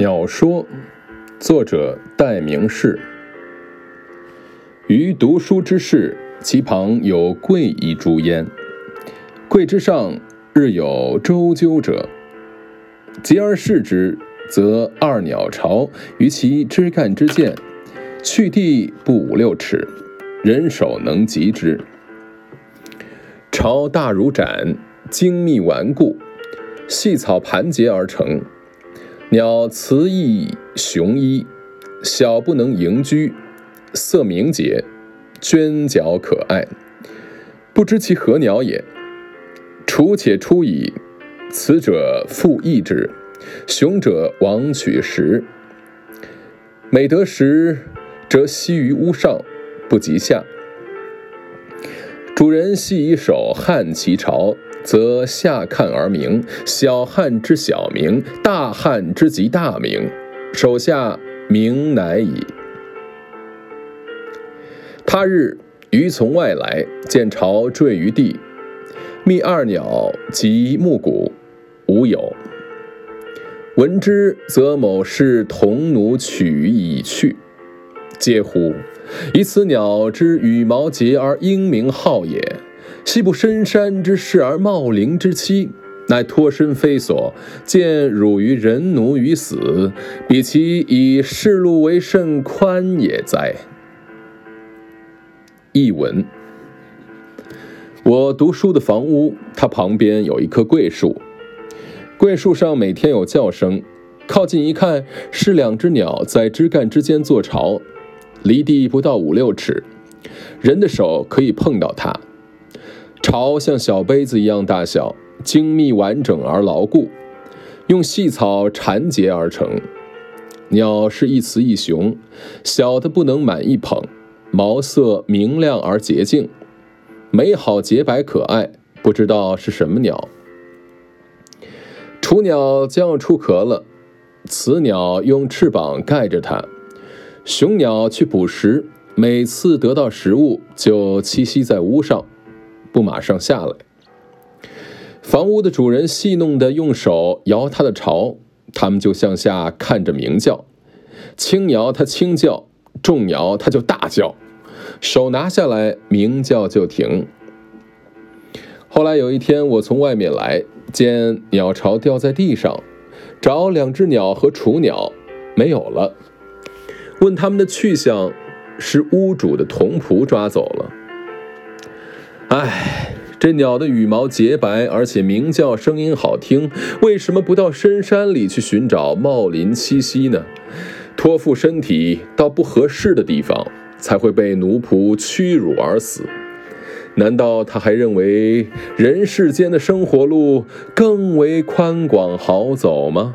鸟说，作者戴明士。于读书之士，其旁有贵一株焉。贵之上，日有周究者。及而视之，则二鸟巢于其枝干之间，去地不五六尺，人手能及之。巢大如盏，精密顽固，细草盘结而成。鸟雌异雄一，小不能盈居，色明洁，娟角可爱，不知其何鸟也。雏且出矣，雌者复异之，雄者往取食。每得食，则栖于屋上，不及下。主人系以手撼其巢。则下看而鸣，小汉之小鸣，大汉之极大鸣，手下鸣乃矣。他日余从外来，见巢坠于地，觅二鸟及木鼓，无有。闻之，则某是童奴取以去。嗟乎！以此鸟之羽毛洁而英明好也。昔不深山之士而茂陵之妻，乃脱身非所，见辱于人奴于死，比其以世路为甚宽也哉？译文：我读书的房屋，它旁边有一棵桂树，桂树上每天有叫声，靠近一看，是两只鸟在枝干之间做巢，离地不到五六尺，人的手可以碰到它。巢像小杯子一样大小，精密完整而牢固，用细草缠结而成。鸟是一雌一雄，小的不能满一捧，毛色明亮而洁净，美好洁白可爱，不知道是什么鸟。雏鸟将要出壳了，雌鸟用翅膀盖着它，雄鸟去捕食，每次得到食物就栖息在屋上。不马上下来。房屋的主人戏弄的用手摇它的巢，它们就向下看着鸣叫。轻摇它轻叫，重摇它就大叫。手拿下来，鸣叫就停。后来有一天，我从外面来，见鸟巢掉在地上，找两只鸟和雏鸟，没有了。问他们的去向，是屋主的童仆抓走了。唉，这鸟的羽毛洁白，而且鸣叫声音好听，为什么不到深山里去寻找茂林栖息呢？托付身体到不合适的地方，才会被奴仆屈辱而死。难道他还认为人世间的生活路更为宽广好走吗？